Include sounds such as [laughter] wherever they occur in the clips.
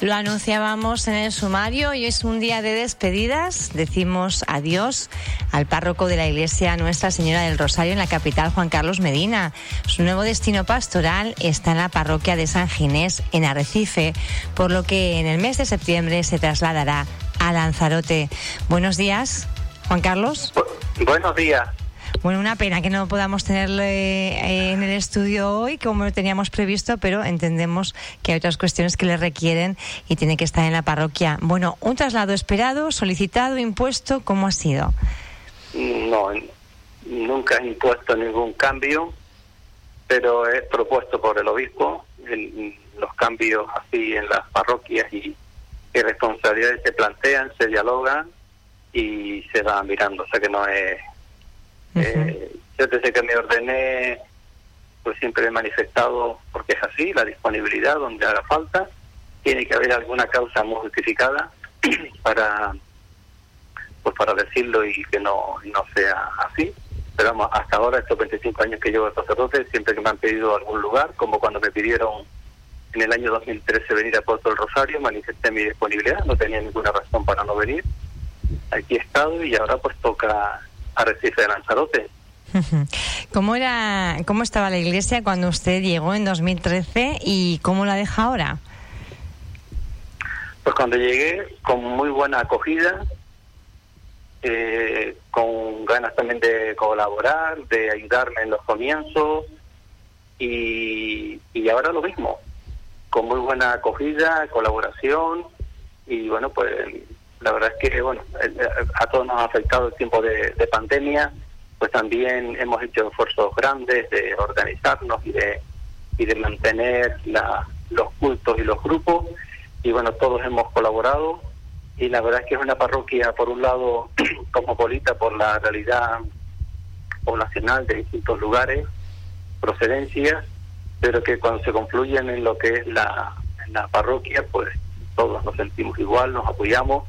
Lo anunciábamos en el sumario y es un día de despedidas. Decimos adiós al párroco de la iglesia Nuestra Señora del Rosario en la capital, Juan Carlos Medina. Su nuevo destino pastoral está en la parroquia de San Ginés, en Arrecife, por lo que en el mes de septiembre se trasladará a Lanzarote. Buenos días, Juan Carlos. buenos días. Bueno, una pena que no podamos tenerle eh, en el estudio hoy como lo teníamos previsto, pero entendemos que hay otras cuestiones que le requieren y tiene que estar en la parroquia. Bueno, un traslado esperado, solicitado, impuesto, ¿cómo ha sido? No, nunca he impuesto ningún cambio, pero es propuesto por el obispo. los cambios así en las parroquias y, y responsabilidades se plantean, se dialogan y se van mirando. O sea que no es eh, yo desde que me ordené, pues siempre he manifestado, porque es así, la disponibilidad donde haga falta. Tiene que haber alguna causa muy justificada [clears throat] para pues para decirlo y que no, no sea así. Pero vamos, hasta ahora, estos 25 años que llevo de sacerdote, siempre que me han pedido algún lugar, como cuando me pidieron en el año 2013 venir a Puerto del Rosario, manifesté mi disponibilidad, no tenía ninguna razón para no venir. Aquí he estado y ahora pues toca Arrecife de Lanzarote. [laughs] ¿Cómo, era, ¿Cómo estaba la iglesia cuando usted llegó en 2013 y cómo la deja ahora? Pues cuando llegué, con muy buena acogida, eh, con ganas también de colaborar, de ayudarme en los comienzos y, y ahora lo mismo, con muy buena acogida, colaboración y bueno, pues la verdad es que, bueno, a todos nos ha afectado el tiempo de, pandemia, pues también hemos hecho esfuerzos grandes de organizarnos y de, y de mantener la, los cultos y los grupos. Y bueno, todos hemos colaborado. Y la verdad es que es una parroquia, por un lado, [clears throat] cosmopolita por la realidad poblacional de distintos lugares, procedencias, pero que cuando se confluyen en lo que es la, la parroquia, pues todos nos sentimos igual, nos apoyamos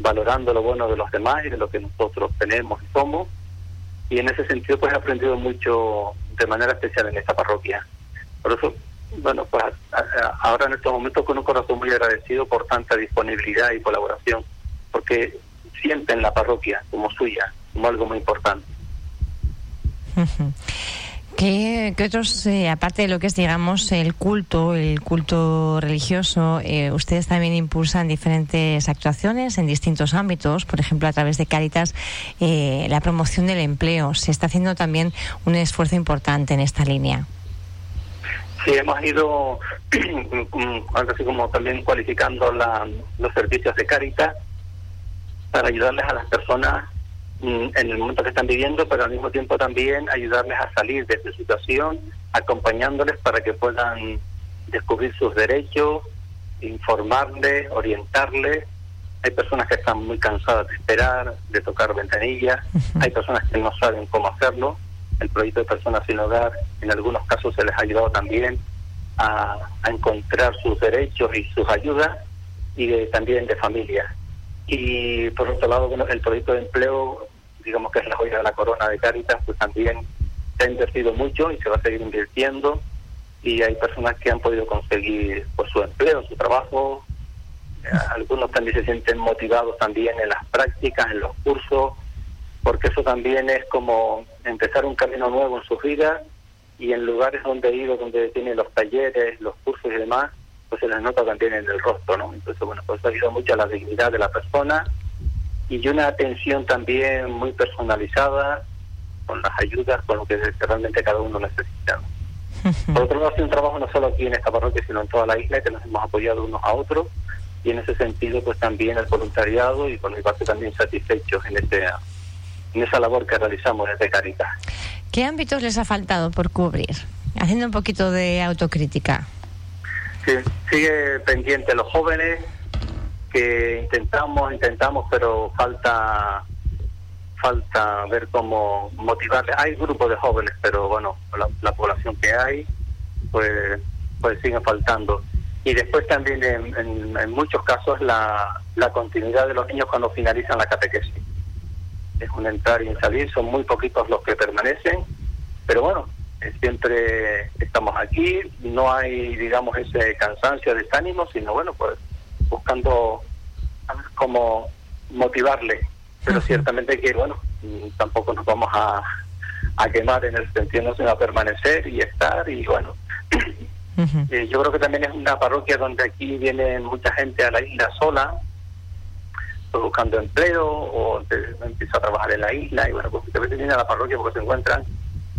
valorando lo bueno de los demás y de lo que nosotros tenemos y somos. Y en ese sentido, pues he aprendido mucho de manera especial en esta parroquia. Por eso, bueno, pues ahora en estos momentos con un corazón muy agradecido por tanta disponibilidad y colaboración, porque sienten la parroquia como suya, como algo muy importante. ¿Qué, otros, eh, aparte de lo que es, digamos, el culto, el culto religioso, eh, ustedes también impulsan diferentes actuaciones en distintos ámbitos? Por ejemplo, a través de Cáritas, eh, la promoción del empleo. Se está haciendo también un esfuerzo importante en esta línea. Sí, hemos ido, [clears throat] así como también cualificando los servicios de Cáritas para ayudarles a las personas en el momento que están viviendo, pero al mismo tiempo también ayudarles a salir de esa situación, acompañándoles para que puedan descubrir sus derechos, informarles, orientarles. Hay personas que están muy cansadas de esperar, de tocar ventanillas, hay personas que no saben cómo hacerlo. El proyecto de Personas sin Hogar, en algunos casos se les ha ayudado también a, encontrar sus derechos y sus ayudas, y también de familia. Y por otro lado, el proyecto de empleo digamos que es la joya de la corona de Caritas, pues también se ha invertido mucho y se va a seguir invirtiendo y hay personas que han podido conseguir pues, su empleo, su trabajo. Eh, algunos también se sienten motivados también en las prácticas, en los cursos, porque eso también es como empezar un camino nuevo en su vida y en lugares donde he ido, donde tienen los talleres, los cursos y demás, pues se les nota también en el rostro, ¿no? Entonces, bueno, pues ayuda mucho a la dignidad de la persona y una atención también muy personalizada con las ayudas, con lo que realmente cada uno necesita. Por otro lado, hace un trabajo no solo aquí en esta parroquia, sino en toda la isla, que nos hemos apoyado unos a otros, y en ese sentido, pues también el voluntariado y por mi parte también satisfechos en, este, en esa labor que realizamos desde Caritas. ¿Qué ámbitos les ha faltado por cubrir? Haciendo un poquito de autocrítica. Sí, sigue pendiente los jóvenes, que intentamos, intentamos, pero falta falta ver cómo motivarles. Hay grupos de jóvenes, pero bueno, la, población que hay, pues, pues sigue faltando. Y después también en, en, muchos casos la, la continuidad de los niños cuando finalizan la catequesis. Es un entrar y un salir, son muy poquitos los que permanecen, pero bueno, eh, siempre estamos aquí, no hay, digamos, ese cansancio, desánimo, sino bueno, pues buscando cómo motivarle, pero ciertamente que, bueno, tampoco nos vamos a, a quemar en el sentido, sino a permanecer y estar y, bueno. Eh, yo creo que también es una parroquia donde aquí viene mucha gente a la isla sola, buscando empleo o empieza a trabajar en la isla y bueno, pues a veces vienen a la parroquia porque se encuentran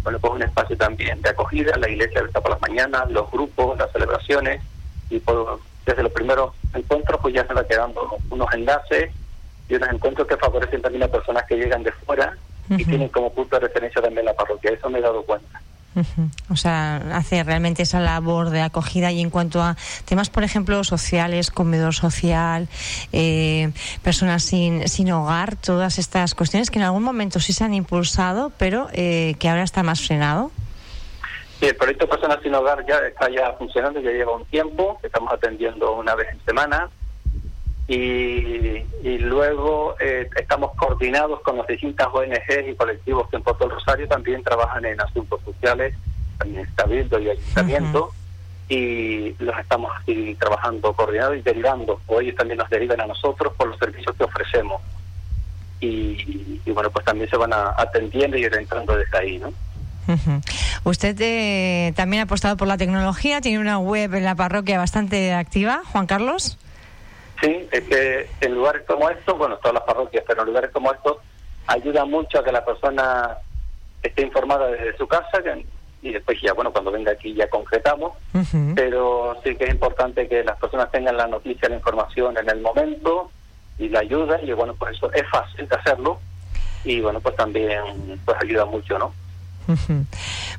bueno, pues un espacio también de acogida, la iglesia está por las mañanas, los grupos, las celebraciones, y por, desde los primeros encuentros pues ya se van quedando unos enlaces y unos encuentros que favorecen también a personas que llegan de fuera y tienen como punto de referencia también la parroquia, eso me he dado cuenta. O sea, hace realmente esa labor de acogida y en cuanto a temas, por ejemplo, sociales, comedor social, eh, personas sin, sin hogar, todas estas cuestiones que en algún momento sí se han impulsado, pero eh, que ahora está más frenado. Sí, el proyecto Personas sin Hogar ya está ya funcionando, ya lleva un tiempo, estamos atendiendo una vez en semana y, y luego eh, estamos coordinados con las distintas ONGs y colectivos que en Puerto Rosario también trabajan en asuntos sociales, también Cabildo y Ayuntamiento, y los estamos aquí trabajando coordinados y derivando, o ellos también nos derivan a nosotros por los servicios que ofrecemos. Y, bueno, pues también se van atendiendo y entrando desde ahí, ¿no? Usted eh, también ha apostado por la tecnología, tiene una web en la parroquia bastante activa, Juan Carlos. Sí, es que en lugares como estos, bueno, todas las parroquias, pero en lugares como estos, ayuda mucho a que la persona esté informada desde su casa y después ya, bueno, cuando venga aquí ya concretamos, pero sí que es importante que las personas tengan la noticia, la información en el momento y la ayuda y bueno, pues eso es fácil de hacerlo y bueno, pues también pues ayuda mucho, ¿no?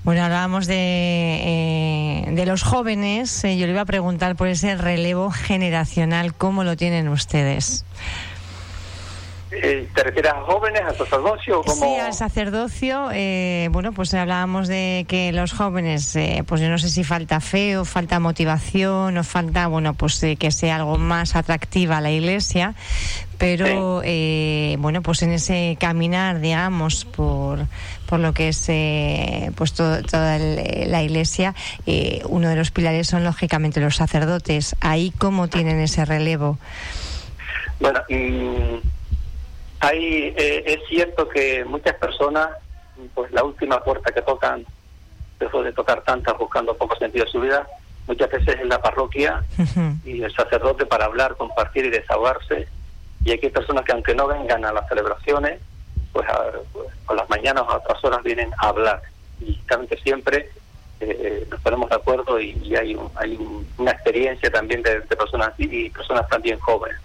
Bueno, hablábamos de, eh, de los jóvenes. Eh, yo le iba a preguntar por ese relevo generacional, ¿cómo lo tienen ustedes? Eh, ¿Te refieres a jóvenes, al sacerdocio? Sí, al sacerdocio. bueno, pues hablábamos de que los jóvenes, pues yo no sé si falta fe o falta motivación o falta, bueno, pues que sea algo más atractiva a la iglesia, pero bueno, pues en ese caminar, digamos, por, por lo que es eh, pues toda la iglesia, eh, uno de los pilares son lógicamente los sacerdotes. Ahí cómo tienen ese relevo. Bueno, mm, ahí eh, es cierto que muchas personas, pues la última puerta que tocan, después de tocar tantas buscando poco sentido de su vida, muchas veces en la parroquia y el sacerdote para hablar, compartir y desahogarse. Y hay personas que aunque no vengan a las celebraciones, pues a, pues, las mañanas a otras horas vienen a hablar y que siempre eh, nos ponemos de acuerdo y, hay, hay una experiencia también de, personas y personas también jóvenes.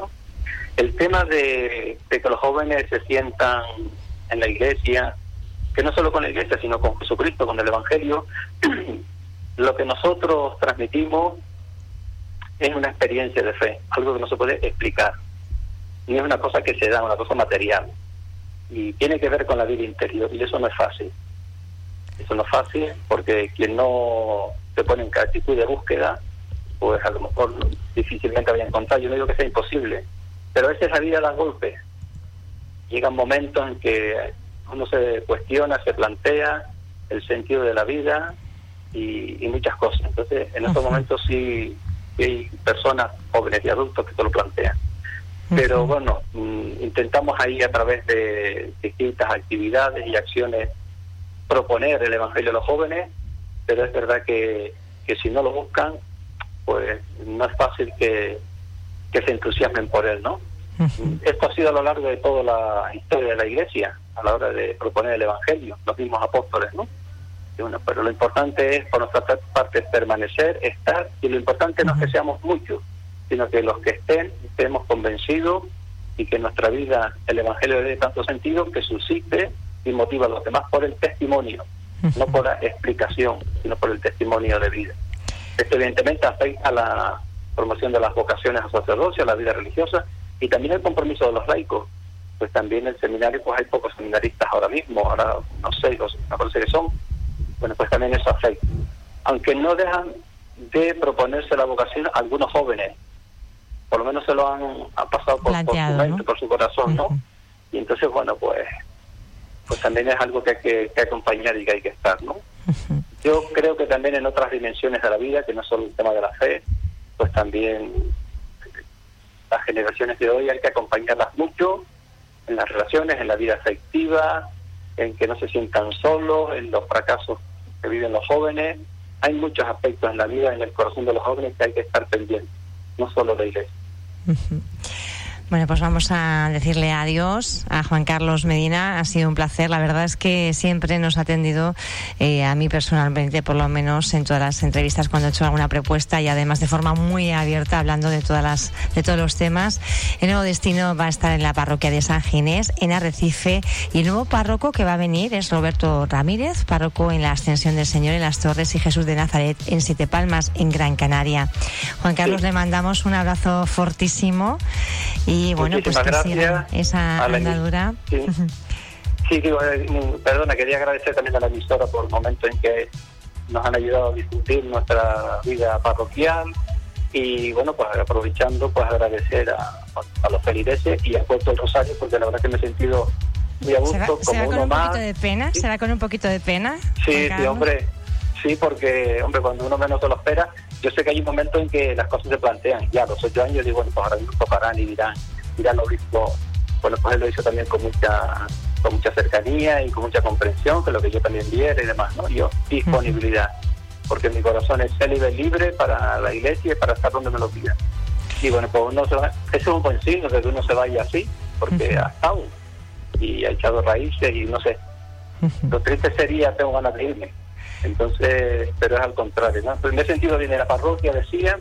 El tema de, que los jóvenes se sientan en la iglesia, que no solo con la iglesia, sino con Jesucristo, con el Evangelio, [clears throat] lo que nosotros transmitimos es una experiencia de fe, algo que no se puede explicar. Y es una cosa que se da, una cosa material y tiene que ver con la vida interior y eso no es fácil. Eso no es fácil porque quien no se pone en actitud de búsqueda, pues a lo mejor difícilmente vaya a encontrar. Yo no digo que sea imposible, pero a veces la vida da golpes. Llegan momentos en que uno se cuestiona, se plantea el sentido de la vida y, muchas cosas. Entonces, en estos momentos sí, hay personas, jóvenes y adultos, que se lo plantean. Pero bueno, mm, intentamos ahí a través de distintas actividades y acciones proponer el Evangelio a los jóvenes, pero es verdad que, que si no lo buscan, pues no es fácil que, que se entusiasmen por él, ¿no? Esto ha sido a lo largo de toda la historia de la Iglesia, a la hora de proponer el Evangelio, los mismos apóstoles, ¿no? bueno, pero lo importante es, por nuestra parte, permanecer, estar, y lo importante no es que seamos muchos, sino que los que estén estemos convencidos y que nuestra vida el Evangelio dé tanto sentido que suscite y motiva a los demás por el testimonio, no por la explicación, sino por el testimonio de vida. Esto evidentemente afecta a la promoción de las vocaciones a sacerdocio, a la vida religiosa y también el compromiso de los laicos. Pues también en el seminario pues hay pocos seminaristas ahora mismo, ahora no sé, los, parece que son. Bueno, pues también eso afecta. Aunque no dejan de proponerse la vocación algunos jóvenes, por lo menos se lo han, pasado por, su mente, por su corazón, ¿no? Y entonces, bueno, pues pues también es algo que hay que, acompañar y que hay que estar, ¿no? Yo creo que también en otras dimensiones de la vida, que no solo el tema de la fe, pues también las generaciones de hoy hay que acompañarlas mucho en las relaciones, en la vida afectiva, en que no se sientan solos, en los fracasos que viven los jóvenes. Hay muchos aspectos en la vida, en el corazón de los jóvenes que hay que estar pendientes, no solo de iglesia. Bueno, pues vamos a decirle adiós a Juan Carlos Medina. Ha sido un placer. La verdad es que siempre nos ha atendido, eh, a mí personalmente, por lo menos en todas las entrevistas cuando he hecho alguna propuesta y además de forma muy abierta, hablando de todas las, de todos los temas. El nuevo destino va a estar en la parroquia de San Ginés, en Arrecife, y el nuevo párroco que va a venir es Roberto Ramírez, párroco en la Ascensión del Señor en las Torres y Jesús de Nazaret en Siete Palmas, en Gran Canaria. Juan Carlos, le mandamos un abrazo fortísimo y y bueno, pues gracias esa andadura. Sí. sí, eh, perdona, quería agradecer también a la emisora por el momento en que nos han ayudado a discutir nuestra vida parroquial y bueno, pues aprovechando, pues agradecer a, los feligreses y a Puerto del Rosario porque la verdad que me he sentido muy a gusto. ¿Se va, con un poquito de pena? ¿Se va con un poquito de pena? Sí, sí, hombre, sí, porque hombre, cuando uno menos se lo espera, yo sé que hay un momento en que las cosas se plantean. Ya a los ocho años digo, bueno, pues ahora mismo tocarán y dirán, dirán lo mismo. Bueno, pues él lo hizo también con mucha con mucha cercanía y con mucha comprensión, que lo que yo también viera y demás, ¿no? Yo, disponibilidad, porque mi corazón es libre, libre para la iglesia y para estar donde me lo pida. Y bueno, pues uno se va, ese es un buen signo de que uno se vaya así, porque ha estado y ha echado raíces y no sé. Lo triste sería, tengo ganas de irme entonces, pero es al contrario, ¿no? Pero en ese sentido viene la parroquia, decía,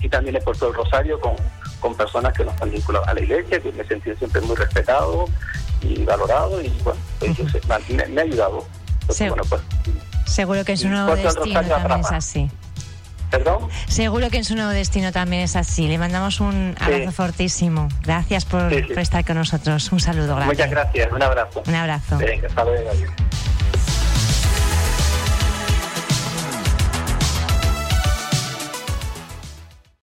y también he puesto el rosario con, con personas que nos han vinculado a la iglesia, que me he sentido siempre muy respetado y valorado, y bueno, pues me, ha ayudado. Pues, Seguro que en su nuevo destino también es así. ¿Perdón? Seguro que en su nuevo destino también es así. Le mandamos un abrazo fortísimo. Gracias por, estar con nosotros. Un saludo. Muchas gracias. Un abrazo. Un abrazo. Venga, hasta luego.